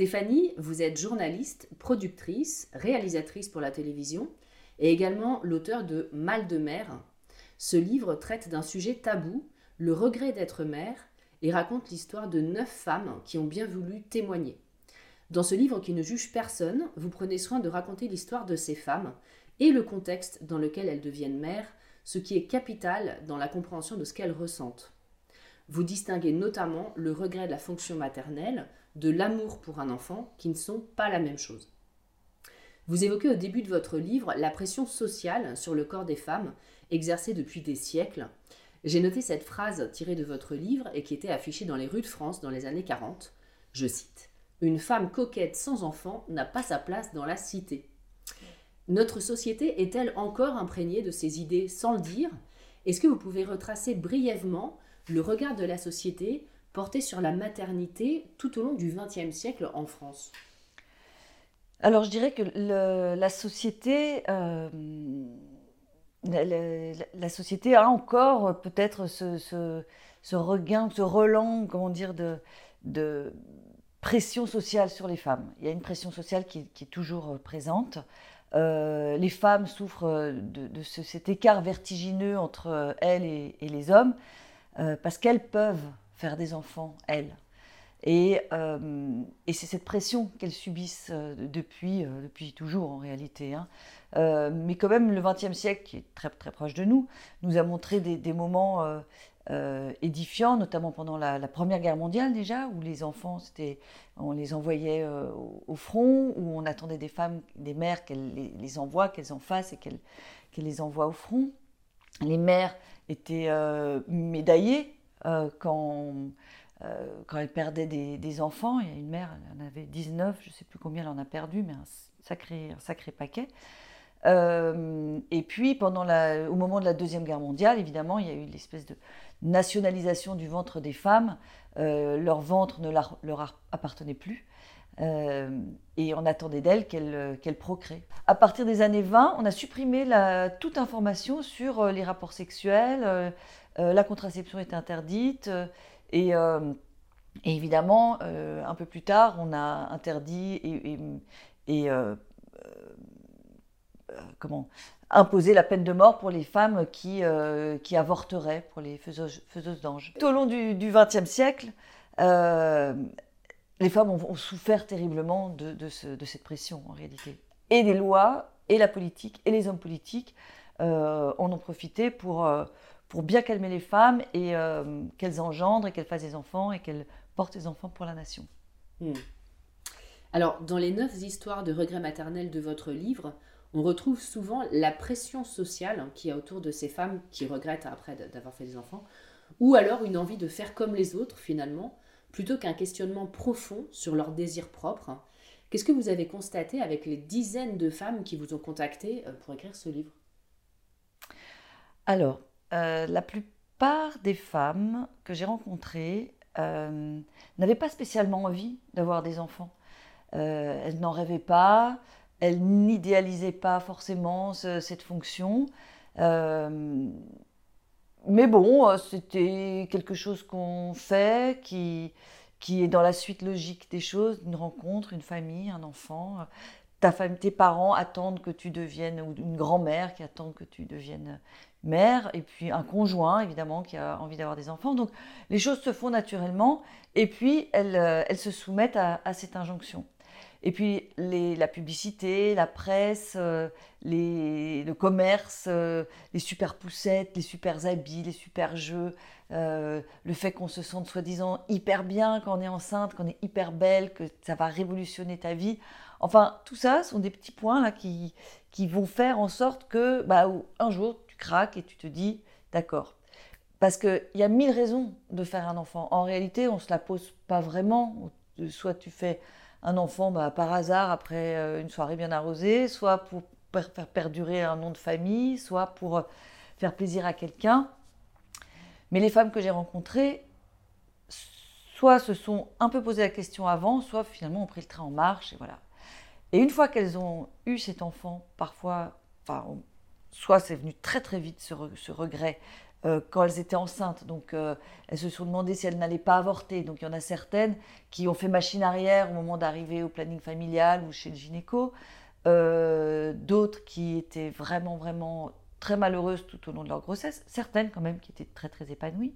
Stéphanie, vous êtes journaliste, productrice, réalisatrice pour la télévision et également l'auteur de Mal de mère. Ce livre traite d'un sujet tabou, le regret d'être mère, et raconte l'histoire de neuf femmes qui ont bien voulu témoigner. Dans ce livre qui ne juge personne, vous prenez soin de raconter l'histoire de ces femmes et le contexte dans lequel elles deviennent mères, ce qui est capital dans la compréhension de ce qu'elles ressentent. Vous distinguez notamment le regret de la fonction maternelle, de l'amour pour un enfant, qui ne sont pas la même chose. Vous évoquez au début de votre livre la pression sociale sur le corps des femmes, exercée depuis des siècles. J'ai noté cette phrase tirée de votre livre et qui était affichée dans les rues de France dans les années 40. Je cite Une femme coquette sans enfant n'a pas sa place dans la cité. Notre société est-elle encore imprégnée de ces idées sans le dire? Est-ce que vous pouvez retracer brièvement le regard de la société porté sur la maternité tout au long du XXe siècle en France Alors je dirais que la société, euh, la, société a encore peut-être ce, regain, ce relan, comment dire, de, pression sociale sur les femmes. Il y a une pression sociale qui, est toujours présente. Euh, les femmes souffrent de, cet écart vertigineux entre elles et les hommes. Euh, parce qu'elles peuvent faire des enfants, elles. Et, euh, et c'est cette pression qu'elles subissent euh, depuis, depuis toujours en réalité. Hein. mais quand même, le XXe siècle, qui est très, très proche de nous, nous a montré des, moments édifiants, notamment pendant la, Première Guerre mondiale déjà, où les enfants, on les envoyait au, front, où on attendait des femmes, des mères qu'elles les, les, envoient, qu'elles en fassent et qu'elles les envoient au front. Les mères étaient euh, médaillée euh, quand, euh, quand elle perdait des, enfants. Il y a une mère, elle en avait 19, je ne sais plus combien elle en a perdu, mais un sacré, un sacré paquet. et puis, pendant la, au moment de la Deuxième Guerre mondiale, évidemment, il y a eu l'espèce de nationalisation du ventre des femmes. leur ventre ne leur appartenait plus. Euh, et on attendait d'elle qu'elle qu procrée. À partir des années 20, on a supprimé toute information sur euh, les rapports sexuels, euh, la contraception est interdite, et, évidemment, un peu plus tard, on a interdit et, comment imposer la peine de mort pour les femmes qui, qui avorteraient, pour les faiseuses, faiseuses d'anges. Tout au long du XXe siècle, les femmes ont, souffert terriblement de, cette pression en réalité. Et les lois, et la politique, et les hommes politiques euh, en profité pour, euh, pour bien calmer les femmes et euh, qu'elles engendrent et qu'elles fassent des enfants et qu'elles portent des enfants pour la nation. Hmm. Alors, dans les neuf histoires de regret maternel de votre livre, on retrouve souvent la pression sociale qu'il y a autour de ces femmes qui regrettent après d'avoir fait des enfants, ou alors une envie de faire comme les autres finalement, plutôt qu'un questionnement profond sur leurs désirs propres. Qu'est-ce que vous avez constaté avec les dizaines de femmes qui vous ont contacté pour écrire ce livre? Alors, euh, la plupart des femmes que j'ai rencontrées euh, n'avaient pas spécialement envie d'avoir des enfants. elles n'en rêvaient pas, elles n'idéalisaient pas forcément cette fonction. Mais bon, euh, c'était quelque chose qu'on fait, qui est dans la suite logique des choses, une rencontre, une famille, un enfant. Ta famille, tes parents attendent que tu deviennes, ou une grand-mère qui attend que tu deviennes mère, et puis un conjoint, évidemment, qui a envie d'avoir des enfants. Donc les choses se font naturellement, et puis elles, euh, se soumettent à, cette injonction. Et puis la publicité, la presse, euh, le commerce, euh, les super poussettes, les super habits, les super jeux, le fait qu'on se sente soi-disant hyper bien quand on est enceinte, qu'on est hyper belle, que ça va révolutionner ta vie. Enfin, tout ça sont des petits points qui vont faire en sorte que bah, un jour, tu craques et tu te dis, d'accord. Parce qu'il y a mille raisons de faire un enfant. En réalité, on ne se la pose pas vraiment. Soit tu fais un enfant bah, par hasard après euh, une soirée bien arrosée, soit pour faire perdurer un nom de famille, soit pour euh, faire plaisir à quelqu'un. Mais les femmes que j'ai rencontrées, soit se sont un peu posé la question avant, soit finalement ont pris le train en marche et voilà. Et une fois qu'elles ont eu cet enfant, parfois, enfin, soit c'est venu très très vite ce, regret euh, quand elles étaient enceintes, donc euh, elles se sont demandé si elles n'allaient pas avorter. Donc il y en a certaines qui ont fait machine arrière au moment d'arriver au planning familial ou chez le gynéco, euh, d'autres qui étaient vraiment vraiment très malheureuses tout au long de leur grossesse, certaines quand même qui étaient très très épanouies.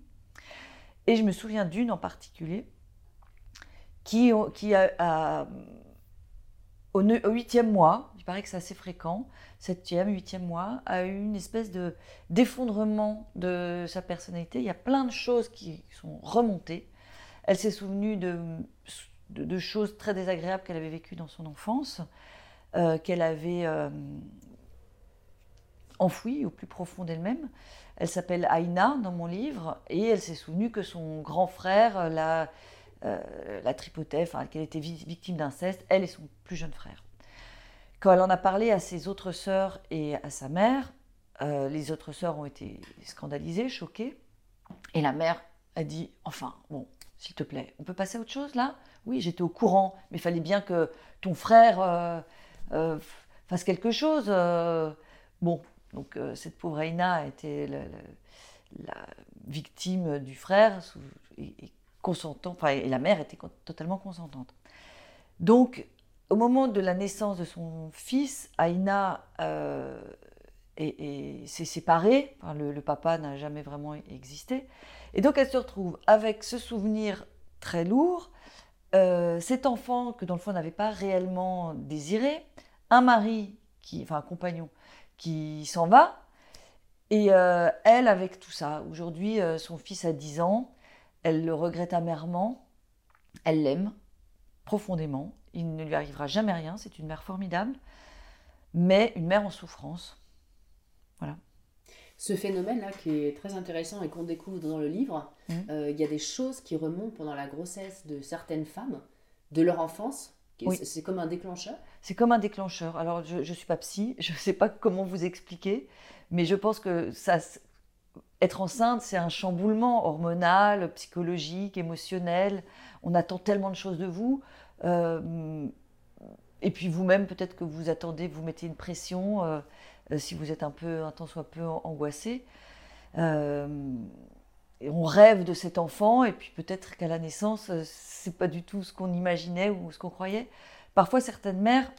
Et je me souviens d'une en particulier qui a, au huitième mois, il paraît que c'est assez fréquent, septième, huitième mois, a eu une espèce de d'effondrement de sa personnalité. Il y a plein de choses qui sont remontées. Elle s'est souvenue de, choses très désagréables qu'elle avait vécues dans son enfance, euh, qu'elle avait euh, enfouies au plus profond d'elle-même. Elle s'appelle Aïna dans mon livre et elle s'est souvenue que son grand frère la, euh, la tripotait, qu'elle était victime d'inceste, elle et son plus jeune frère. Quand elle en a parlé à ses autres sœurs et à sa mère, euh, les autres sœurs ont été scandalisées, choquées. Et la mère a dit Enfin, bon, s'il te plaît, on peut passer à autre chose là? Oui, j'étais au courant, mais il fallait bien que ton frère euh, fasse quelque chose. bon, donc cette pauvre Aïna était la, la, victime du frère et, consentant, enfin, et la mère était totalement consentante. Donc au moment de la naissance de son fils, Aïna euh, s'est séparée, le, papa n'a jamais vraiment existé, et donc elle se retrouve avec ce souvenir très lourd, euh, cet enfant que dans le fond n'avait pas réellement désiré, un mari, qui, enfin un compagnon, qui s'en va. Et euh, elle, avec tout ça, aujourd'hui, euh, son fils a 10 ans, elle le regrette amèrement, elle l'aime profondément, il ne lui arrivera jamais rien, c'est une mère formidable, mais une mère en souffrance. Voilà. Ce phénomène-là qui est très intéressant et qu'on découvre dans le livre, mmh. euh, il y a des choses qui remontent pendant la grossesse de certaines femmes, de leur enfance, c'est comme un déclencheur C'est comme un déclencheur. Alors, je ne suis pas psy, je ne sais pas comment vous expliquer, mais je pense que ça, être enceinte, c'est un chamboulement hormonal, psychologique, émotionnel. On attend tellement de choses de vous. Euh, et puis vous-même, peut-être que vous attendez, vous mettez une pression euh, euh, si vous êtes un peu, un temps soit peu angoissé. on rêve de cet enfant, et puis peut-être qu'à la naissance, c'est pas du tout ce qu'on imaginait ou ce qu'on croyait. Parfois, certaines mères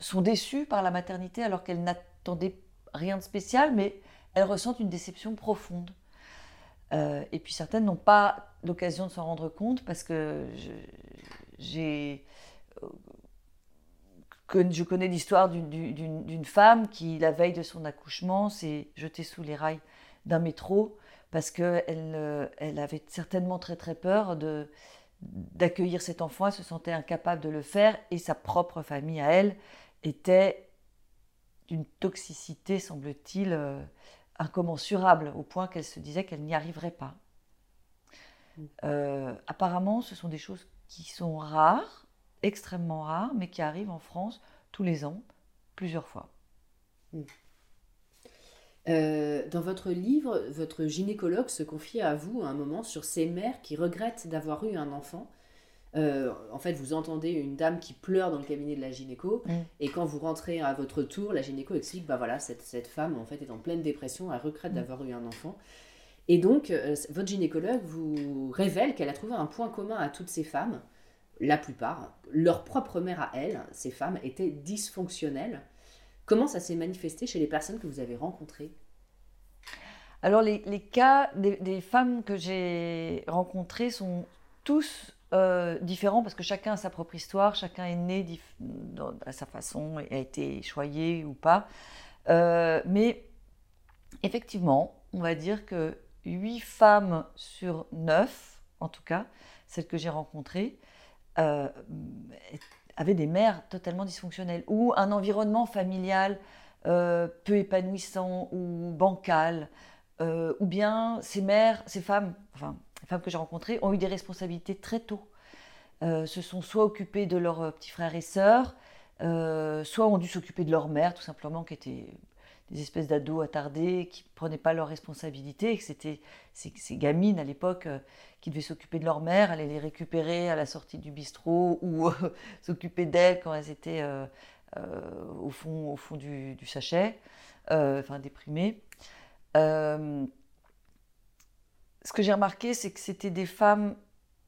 sont déçues par la maternité alors qu'elles n'attendaient rien de spécial, mais elles ressentent une déception profonde. Euh, et puis certaines n'ont pas l'occasion de s'en rendre compte parce que j'ai euh, je connais l'histoire d'une femme qui, la veille de son accouchement, s'est jetée sous les rails d'un métro parce qu'elle euh, elle avait certainement très très peur d'accueillir cet enfant, se sentait incapable de le faire et sa propre famille à elle était d'une toxicité, semble-t-il, incommensurable, au point qu'elle se disait qu'elle n'y arriverait pas. Mm. Euh, apparemment, ce sont des choses qui sont rares, extrêmement rares, mais qui arrivent en France tous les ans, plusieurs fois. Mm. Euh, dans votre livre, votre gynécologue se confie à vous à un moment sur ces mères qui regrettent d'avoir eu un enfant. Euh, en fait, vous entendez une dame qui pleure dans le cabinet de la gynéco, mm. et quand vous rentrez à votre tour, la gynéco explique, bah voilà, cette, cette femme en fait est en pleine dépression, elle regrette mm. d'avoir eu un enfant. Et donc, euh, votre gynécologue vous révèle qu'elle a trouvé un point commun à toutes ces femmes, la plupart, leur propre mère à elles, ces femmes, étaient dysfonctionnelles. Comment ça s'est manifesté chez les personnes que vous avez rencontrées? Alors les, cas des, femmes que j'ai rencontrées sont tous euh, différents parce que chacun a sa propre histoire, chacun est né à sa façon et a été choyé ou pas. Euh, mais effectivement, on va dire que 8 femmes sur 9, en tout cas, celles que j'ai rencontrées, euh, avaient des mères totalement dysfonctionnelles ou un environnement familial euh, peu épanouissant ou bancal, ou bien ces mères, ces femmes, enfin les femmes que j'ai rencontrées, ont eu des responsabilités très tôt. se sont soit occupées de leurs petits frères et sœurs, soit ont dû s'occuper de leur mère, tout simplement, qui était des espèces d'ados attardés qui ne prenaient pas leurs responsabilités, et que c'était ces, gamines à l'époque euh, qui devaient s'occuper de leur mère, aller les récupérer à la sortie du bistrot ou euh, s'occuper d'elles quand elles étaient euh, au fond, au fond du, sachet, enfin déprimées. Ce que j'ai remarqué, c'est que c'était des femmes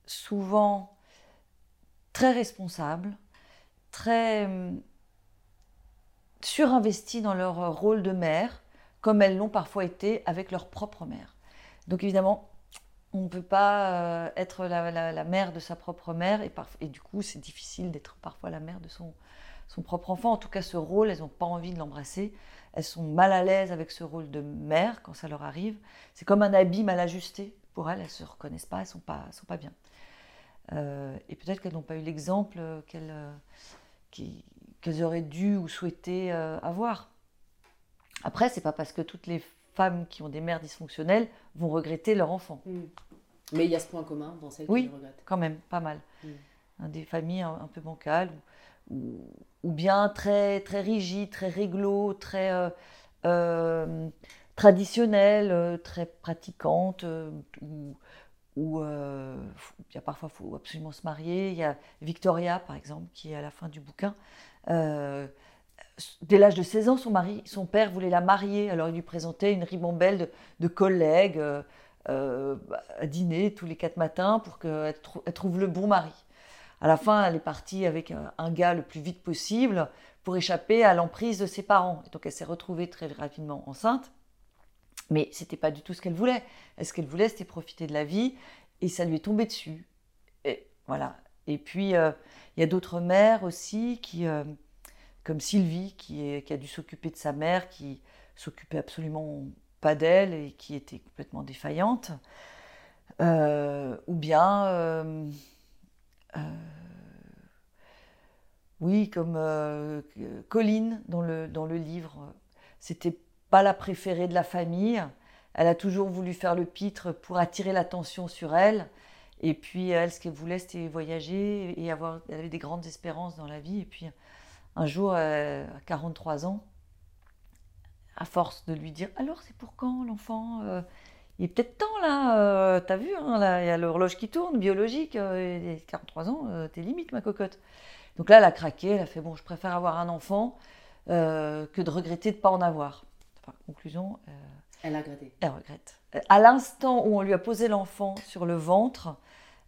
souvent très responsables, très surinvesties dans leur rôle de mère, comme elles l'ont parfois été avec leur propre mère. Donc évidemment, on ne peut pas euh, être la, mère de sa propre mère, et, du coup, c'est difficile d'être parfois la mère de son propre enfant. En tout cas, ce rôle, elles n'ont pas envie de l'embrasser. Elles sont mal à l'aise avec ce rôle de mère quand ça leur arrive. C'est comme un habit mal ajusté pour elles. Elles ne se reconnaissent pas, elles ne sont pas, sont pas bien. Euh, et peut-être qu'elles n'ont pas eu l'exemple qu'elles, qu'elles auraient dû ou souhaité euh, avoir. Après, c'est pas parce que toutes les femmes qui ont des mères dysfonctionnelles vont regretter leur enfant. Mm. Mais il y a ce point commun dans celles oui, qui regrettent. quand même, pas mal. Mm. Des familles un, peu bancales ou, bien très, très rigides, très réglo, très euh, euh, traditionnelles, très pratiquantes, ou, où il y a parfois faut absolument se marier. Il y a Victoria, par exemple, qui est à la fin du bouquin, euh, dès l'âge de 16 ans, son, mari, son père voulait la marier, alors il lui présentait une ribambelle de, collègues euh, euh, à dîner tous les quatre matins pour qu'elle trouve le bon mari. À la fin, elle est partie avec un, gars le plus vite possible pour échapper à l'emprise de ses parents. donc elle s'est retrouvée très rapidement enceinte, mais c'était pas du tout ce qu'elle voulait. Ce qu'elle voulait, c'était profiter de la vie, et ça lui est tombé dessus. Et voilà. Et puis il y a d'autres mères aussi, qui, euh, comme Sylvie, qui, a dû s'occuper de sa mère, qui s'occupait absolument pas d'elle et qui était complètement défaillante. Euh, ou bien, euh, oui, comme Colline dans le, dans le livre, c'était pas la préférée de la famille. Elle a toujours voulu faire le pitre pour attirer l'attention sur elle. Et puis elle, ce qu'elle voulait, c'était voyager et avoir. Elle avait des grandes espérances dans la vie. Et puis un jour, euh, à 43 ans, à force de lui dire Alors, c'est pour quand l'enfant euh, Il est peut-être temps là, euh, t'as vu, hein, là, il y a l'horloge qui tourne, biologique, et 43 ans, t'es limite ma cocotte. Donc là, elle a craqué, elle a fait Bon, je préfère avoir un enfant que de regretter de ne pas en avoir. Enfin, conclusion. elle a regretté. Elle regrette. À l'instant où on lui a posé l'enfant sur le ventre,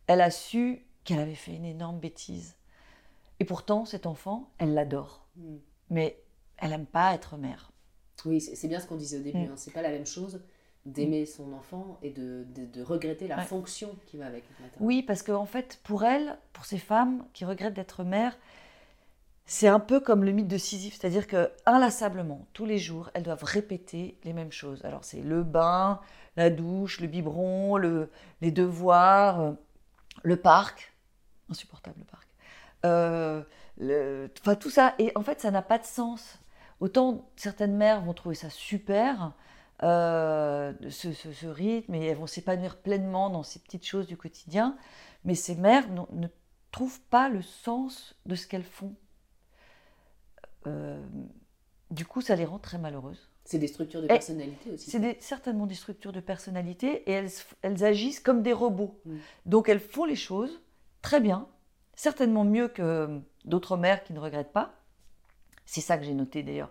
elle a su qu'elle avait fait une énorme bêtise. Et pourtant, cet enfant, elle l'adore. Mm. Mais elle n'aime pas être mère. Oui, c'est bien ce qu'on disait au début. Ce mm. Hein. C'est pas la même chose d'aimer mm. son enfant et de, regretter la fonction qui va avec. Oui, parce qu'en en fait, pour elle, pour ces femmes qui regrettent d'être mère, c'est un peu comme le mythe de Sisyphe, c'est-à-dire que inlassablement, tous les jours, elles doivent répéter les mêmes choses. Alors c'est le bain, la douche, le biberon, le, les devoirs, le parc, insupportable le parc, euh, enfin tout ça, et en fait ça n'a pas de sens. Autant certaines mères vont trouver ça super, euh, ce, rythme, et elles vont s'épanouir pleinement dans ces petites choses du quotidien, mais ces mères ne trouvent pas le sens de ce qu'elles font. Euh, du coup, ça les rend très malheureuses. C'est des structures de personnalité aussi. C'est certainement des structures de personnalité et elles, elles agissent comme des robots. Mm. Donc elles font les choses très bien, certainement mieux que d'autres mères qui ne regrettent pas. C'est ça que j'ai noté d'ailleurs.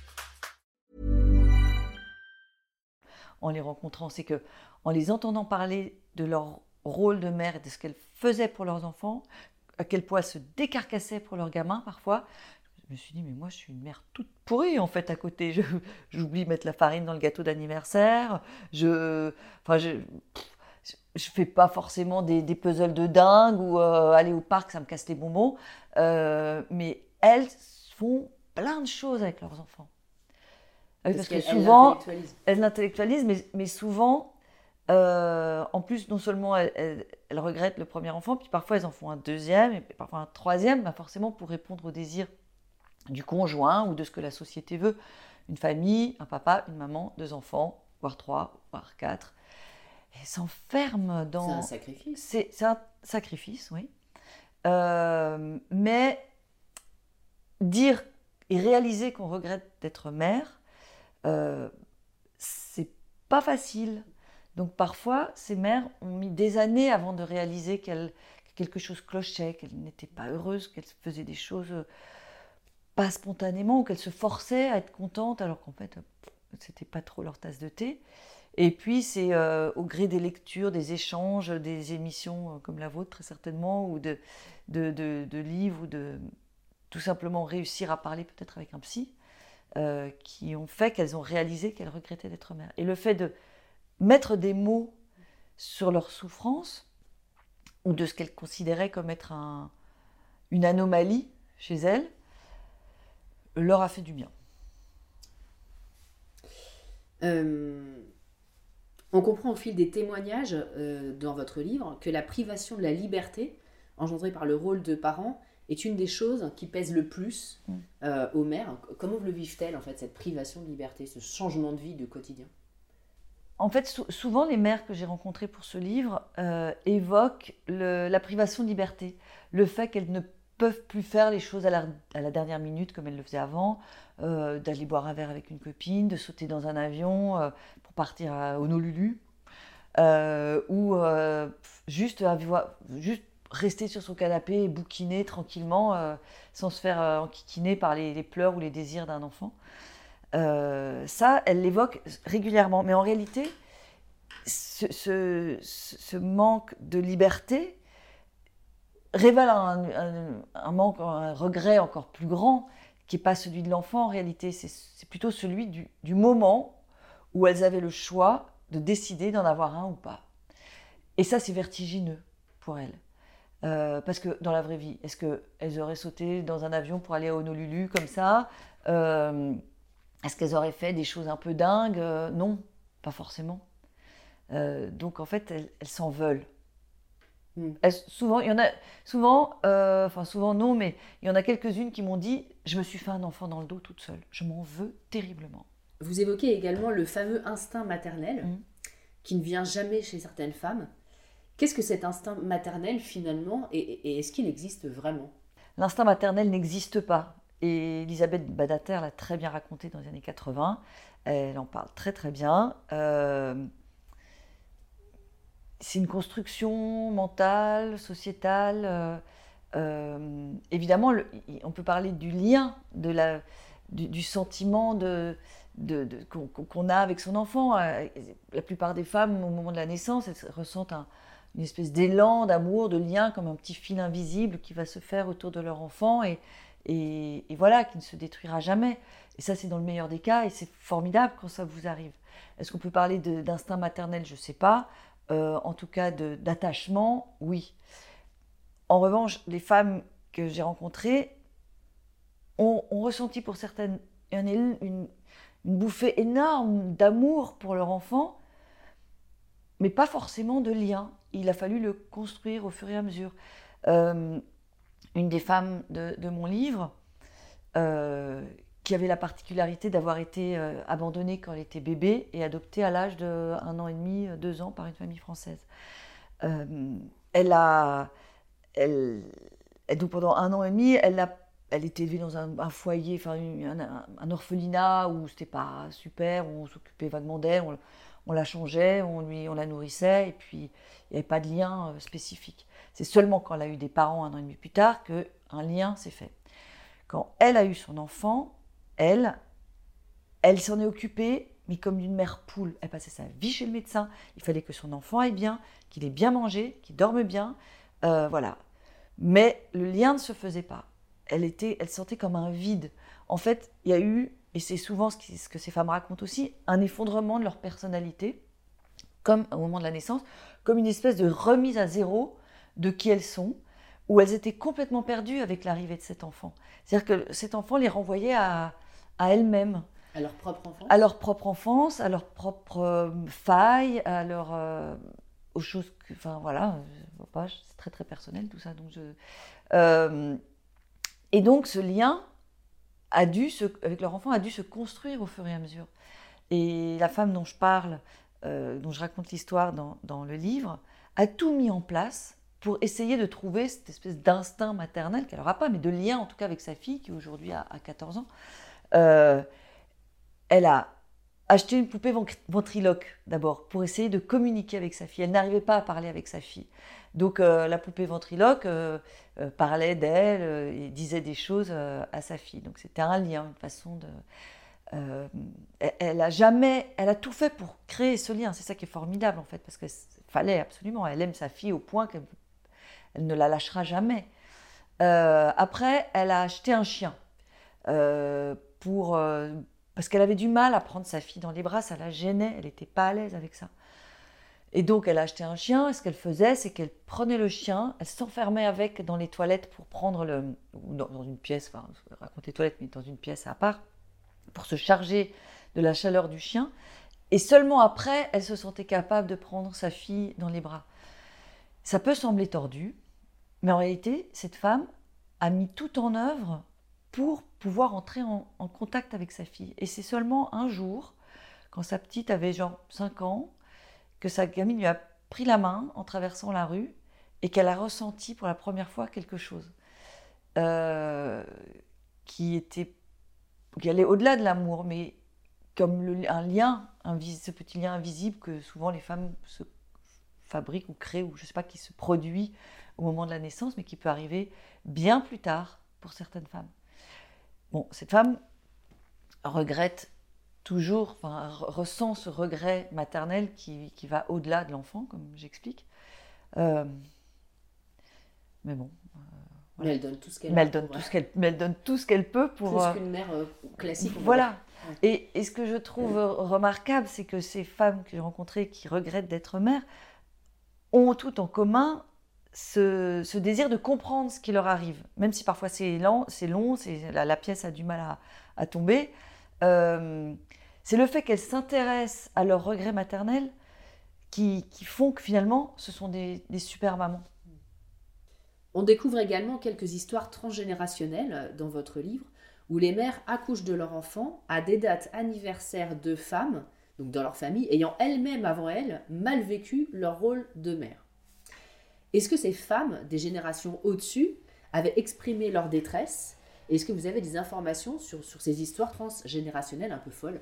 En les rencontrant, c'est que en les entendant parler de leur rôle de mère et de ce qu'elles faisaient pour leurs enfants, à quel point elles se décarcassaient pour leurs gamins parfois, je me suis dit, mais moi, je suis une mère toute pourrie, en fait, à côté. J'oublie mettre la farine dans le gâteau d'anniversaire. Je, enfin, je, je fais pas forcément des, des puzzles de dingue ou euh, aller au parc, ça me casse les bonbons. Euh, mais elles font plein de choses avec leurs enfants. Parce, que souvent, elles l'intellectualisent, mais, mais, souvent, euh, en plus, non seulement elles, regrettent le premier enfant, puis parfois elles en font un deuxième, et parfois un troisième, bah forcément pour répondre aux désirs du conjoint ou de ce que la société veut. Une famille, un papa, une maman, deux enfants, voire trois, voire quatre. Et s'enferme dans... C'est un sacrifice. C'est un sacrifice, oui. Euh, mais dire et réaliser qu'on regrette d'être mère, euh, c'est pas facile. Donc parfois, ces mères ont mis des années avant de réaliser qu'elle que quelque chose clochait, qu'elles n'étaient pas heureuses, qu'elles faisaient des choses pas spontanément ou qu'elles se forçaient à être contentes alors qu'en fait c'était pas trop leur tasse de thé. Et puis c'est euh, au gré des lectures, des échanges, des émissions euh, comme la vôtre très certainement, ou de, de, de, livres, ou de tout simplement réussir à parler peut-être avec un psy, euh, qui ont fait qu'elles ont réalisé qu'elles regrettaient d'être mères. Et le fait de mettre des mots sur leur souffrance, ou de ce qu'elles considéraient comme être un, une anomalie chez elles, leur a fait du bien. Euh, on comprend au fil des témoignages euh, dans votre livre que la privation de la liberté engendrée par le rôle de parent est une des choses qui pèsent le plus mm. euh, aux mères. Comment le vivent-elles en fait cette privation de liberté, ce changement de vie de quotidien? En fait, souvent, les mères que j'ai rencontrées pour ce livre évoquent la privation de liberté, le fait qu'elles ne peuvent plus faire les choses à la, dernière minute comme elles le faisaient avant, euh, d'aller boire un verre avec une copine, de sauter dans un avion euh, pour partir à Honolulu, euh, ou juste, juste rester sur son canapé et bouquiner tranquillement sans se faire enquiquiner par les, pleurs ou les désirs d'un enfant. ça, elle l'évoque régulièrement. Mais en réalité, ce manque de liberté, révèle un, manque, un regret encore plus grand, qui n'est pas celui de l'enfant en réalité, c'est plutôt celui du, moment où elles avaient le choix de décider d'en avoir un ou pas. Et ça, c'est vertigineux pour elles. Euh, parce que dans la vraie vie, est-ce qu'elles auraient sauté dans un avion pour aller à Honolulu comme ça euh, Est-ce qu'elles auraient fait des choses un peu dingues euh, Non, pas forcément. donc en fait, elles s'en veulent. Hmm. souvent, il y en a souvent, enfin souvent non, mais il y en a quelques-unes qui m'ont dit je me suis fait un enfant dans le dos toute seule. Je m'en veux terriblement. Vous évoquez également le fameux instinct maternel hmm. qui ne vient jamais chez certaines femmes. Qu'est-ce que cet instinct maternel finalement et, est-ce qu'il existe vraiment? L'instinct maternel n'existe pas. Et Elisabeth Badater l'a très bien raconté dans les années 80. Elle en parle très très bien. Euh, c'est une construction mentale, sociétale. Euh, euh, évidemment, on peut parler du lien, de la, du, sentiment de, qu'on a avec son enfant. La plupart des femmes, au moment de la naissance, ressentent une espèce d'élan, d'amour, de lien, comme un petit fil invisible qui va se faire autour de leur enfant et, voilà, qui ne se détruira jamais. Et ça, c'est dans le meilleur des cas et c'est formidable quand ça vous arrive. Est-ce qu'on peut parler d'instinct maternel? Je ne sais pas. Euh, en tout cas d'attachement, oui. En revanche, les femmes que j'ai rencontrées ont, ressenti pour certaines une, une, bouffée énorme d'amour pour leur enfant, mais pas forcément de lien. Il a fallu le construire au fur et à mesure. Euh, une des femmes de, mon livre, euh, qui avait la particularité d'avoir été euh, abandonnée quand elle était bébé et adoptée à l'âge de un an et demi, deux ans par une famille française. Elle a, elle, donc pendant un an et demi, elle a elle était élevée dans un, foyer, enfin un, orphelinat où c'était pas super, où on s'occupait vaguement d'elle, on, la changeait, on, lui, on la nourrissait, et puis il n'y avait pas de lien euh, spécifique. C'est seulement quand elle a eu des parents un an et demi plus tard qu'un lien s'est fait. Quand elle a eu son enfant, elle, elle s'en est occupée, mais comme d'une mère poule. Elle passait sa vie chez le médecin. Il fallait que son enfant aille bien, qu'il ait bien mangé, qu'il dorme bien. Euh, voilà. Mais le lien ne se faisait pas. Elle, était, elle sentait comme un vide. En fait, il y a eu, et c'est souvent ce, ce que ces femmes racontent aussi, un effondrement de leur personnalité, comme au moment de la naissance, comme une espèce de remise à zéro de qui elles sont, où elles étaient complètement perdues avec l'arrivée de cet enfant. C'est-à-dire que cet enfant les renvoyait à, à elles-mêmes. À leur propre enfance? À leur propre enfance, à leur propre euh, faille, à leur. Euh, aux choses que. Enfin voilà, c'est très très personnel tout ça. Donc je, euh, et donc ce lien a dû se, avec leur enfant a dû se construire au fur et à mesure. Et la femme dont je parle, dont je raconte l'histoire dans, dans le livre, a tout mis en place pour essayer de trouver cette espèce d'instinct maternel qu'elle n'aura pas, mais de lien en tout cas avec sa fille qui aujourd'hui a, a 14 ans. Euh, elle a acheté une poupée ventriloque d'abord pour essayer de communiquer avec sa fille. Elle n'arrivait pas à parler avec sa fille. Donc euh, la poupée ventriloque euh, parlait d'elle et disait des choses à sa fille. Donc c'était un lien, une façon de... elle, a jamais, elle a tout fait pour créer ce lien. C'est ça qui est formidable en fait, parce qu'il fallait absolument. Elle aime sa fille au point qu'elle elle ne la lâchera jamais. après, elle a acheté un chien pour, euh, parce qu'elle avait du mal à prendre sa fille dans les bras, ça la gênait, elle n'était pas à l'aise avec ça. Et donc elle a acheté un chien, et ce qu'elle faisait, c'est qu'elle prenait le chien, elle s'enfermait avec dans les toilettes pour prendre le... dans, une pièce, enfin, raconter toilettes, mais dans une pièce à part, pour se charger de la chaleur du chien. Et seulement après, elle se sentait capable de prendre sa fille dans les bras. Ça peut sembler tordu, mais en réalité, cette femme a mis tout en œuvre pour pouvoir entrer en, contact avec sa fille. Et c'est seulement un jour, quand sa petite avait genre 5 ans, que sa gamine lui a pris la main en traversant la rue et qu'elle a ressenti pour la première fois quelque chose euh, qui était qui allait au-delà de l'amour, mais comme un lien, ce petit lien invisible que souvent les femmes se fabriquent ou créent, ou je ne sais pas, qui se produit au moment de la naissance, mais qui peut arriver bien plus tard pour certaines femmes. Bon, cette femme regrette toujours, enfin, ressent ce regret maternel qui, qui va au-delà de l'enfant, comme j'explique. Euh, mais bon. Euh, mais elle donne tout ce qu'elle elle donne tout ce qu'elle, elle donne tout ce qu'elle peut pour. Plus euh, qu'une mère classique. Voilà. Et, et, ce que je trouve remarquable, c'est que ces femmes que j'ai rencontrées qui regrettent d'être mères ont tout en commun ce, désir de comprendre ce qui leur arrive, même si parfois c'est lent, c'est long, c'est, la, pièce a du mal à, tomber. Euh, c'est le fait qu'elles s'intéressent à leurs regrets maternels qui, font que finalement ce sont des, super mamans. On découvre également quelques histoires transgénérationnelles dans votre livre où les mères accouchent de leur enfant à des dates anniversaires de femmes, donc dans leur famille, ayant elles-mêmes avant elles mal vécu leur rôle de mère. Est-ce que ces femmes des générations au-dessus avaient exprimé leur détresse? Est-ce que vous avez des informations sur, sur ces histoires transgénérationnelles un peu folles?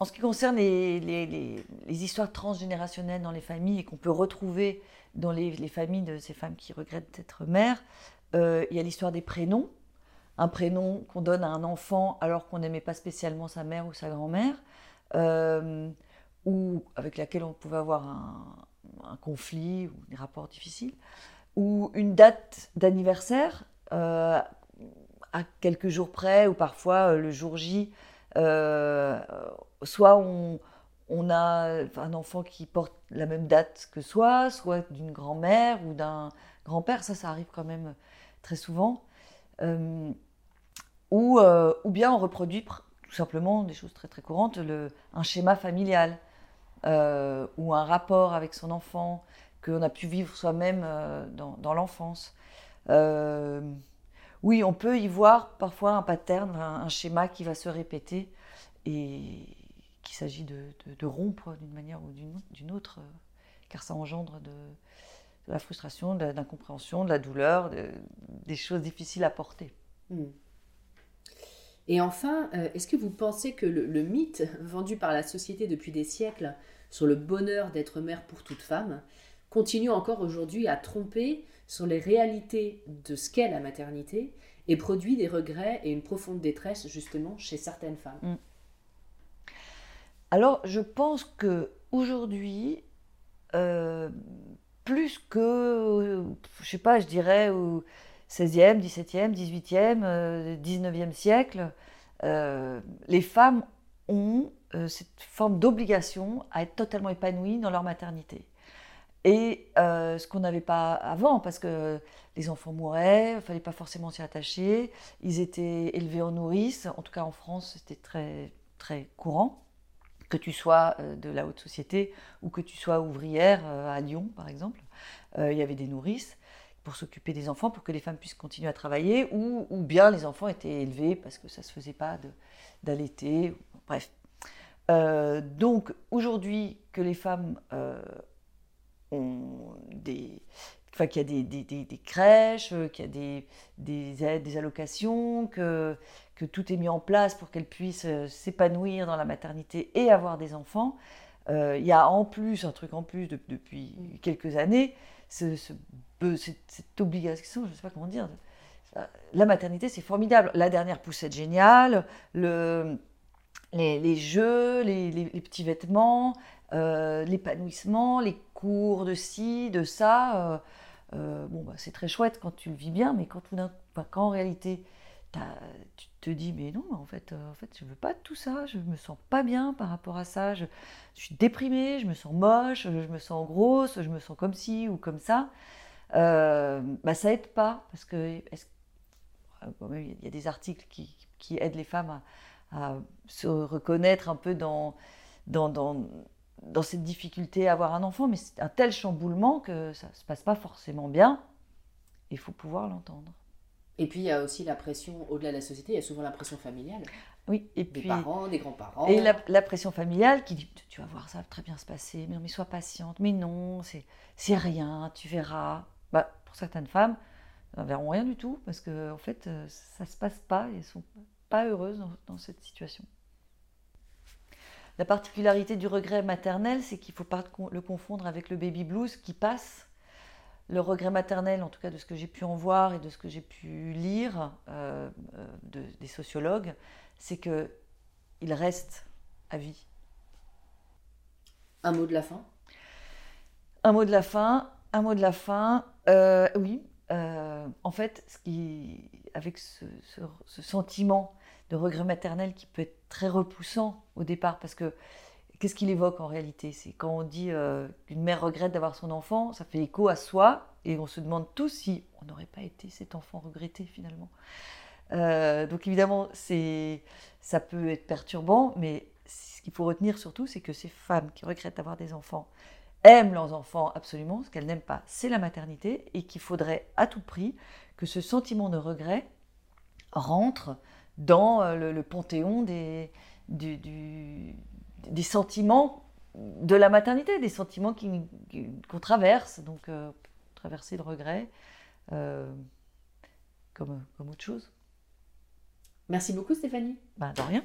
En ce qui concerne les, les, histoires transgénérationnelles dans les familles et qu'on peut retrouver dans les, familles de ces femmes qui regrettent d'être mères, euh, il y a l'histoire des prénoms. Un prénom qu'on donne à un enfant alors qu'on n'aimait pas spécialement sa mère ou sa grand-mère, euh, ou avec laquelle on pouvait avoir un, un conflit ou des rapports difficiles, ou une date d'anniversaire euh, à quelques jours près, ou parfois euh, le jour J, euh, soit on, a un enfant qui porte la même date que soi, soit d'une grand-mère ou d'un grand-père, ça ça arrive quand même très souvent, ou, ou bien on reproduit tout simplement des choses très très courantes, un schéma familial. Euh, ou un rapport avec son enfant qu'on a pu vivre soi-même euh, dans, l'enfance. Euh, oui, on peut y voir parfois un pattern, un, schéma qui va se répéter et qu'il s'agit de, rompre d'une manière ou d'une autre, car ça engendre de, la frustration, de l'incompréhension, de, la douleur, des choses difficiles à porter. Hmm. Et enfin, est-ce que vous pensez que le, mythe vendu par la société depuis des siècles sur le bonheur d'être mère pour toute femme, continue encore aujourd'hui à tromper sur les réalités de ce qu'est la maternité et produit des regrets et une profonde détresse justement chez certaines femmes. Mm. Alors, je pense que aujourd'hui, euh, plus que, je sais pas, je dirais au 16e, 17e, 18e, 19e siècle, euh, les femmes ont euh, cette forme d'obligation à être totalement épanouies dans leur maternité. Et euh, ce qu'on n'avait pas avant, parce que les enfants mouraient, il ne fallait pas forcément s'y attacher, ils étaient élevés en nourrice, en tout cas en France c'était très, très courant, que tu sois de la haute société ou que tu sois ouvrière à Lyon par exemple, il y avait des nourrices pour s'occuper des enfants, pour que les femmes puissent continuer à travailler, ou, bien les enfants étaient élevés parce que ça ne se faisait pas d'allaiter, bref. Euh, donc aujourd'hui que les femmes euh, ont des... Qu'il y a des, des, crèches, euh, qu'il y a des, des, des allocations, que, que tout est mis en place pour qu'elles puissent s'épanouir dans la maternité et avoir des enfants. il y a en plus, un truc en plus depuis quelques années, ce, cette, obligation, je ne sais pas comment dire. La maternité, c'est formidable. La dernière poussette géniale, le, les, jeux, les, petits vêtements, euh, l'épanouissement, les cours de ci, de ça. Euh, euh, bon, bah, c'est très chouette quand tu le vis bien, mais quand, quand en réalité tu te dis mais non en fait en fait je veux pas tout ça je me sens pas bien par rapport à ça je, suis déprimée je me sens moche je me sens grosse je me sens comme ci ou comme ça bah, ça aide pas parce que il y a des articles qui, qui aident les femmes à, se reconnaître un peu dans, dans, dans, dans, cette difficulté à avoir un enfant, mais c'est un tel chamboulement que ça se passe pas forcément bien. Il faut pouvoir l'entendre. Et puis il y a aussi la pression, au-delà de la société, il y a souvent la pression familiale. Oui, et puis. Des parents, des grands-parents. Et la, la, pression familiale qui dit Tu vas voir, ça va très bien se passer, mais non, mais sois patiente, mais non, c'est rien, tu verras bah, pour certaines femmes, elles ne verront rien du tout parce que en fait, euh, ça ne se passe pas et elles ne sont pas heureuses dans, cette situation. La particularité du regret maternel, c'est qu'il ne faut pas le confondre avec le baby blues qui passe. Le regret maternel, en tout cas de ce que j'ai pu en voir et de ce que j'ai pu lire euh, euh, de, des sociologues, c'est qu'il reste à vie. Un mot de la fin? Un mot de la fin. Un mot de la fin. Euh, oui, euh, en fait, ce qui, avec ce, sentiment de regret maternel qui peut être très repoussant au départ, parce que qu'est-ce qu'il évoque en réalité? C'est quand on dit euh, qu'une mère regrette d'avoir son enfant, ça fait écho à soi, et on se demande tous si on n'aurait pas été cet enfant regretté finalement. donc évidemment, ça peut être perturbant, mais ce qu'il faut retenir surtout, c'est que ces femmes qui regrettent d'avoir des enfants, aiment leurs enfants absolument, ce qu'elles n'aiment pas, c'est la maternité, et qu'il faudrait à tout prix que ce sentiment de regret rentre dans euh, le, panthéon des, des sentiments de la maternité, des sentiments qu'on traverse, donc euh, traverser le regret euh, comme, comme autre chose. Merci beaucoup Stéphanie. Bah, de rien.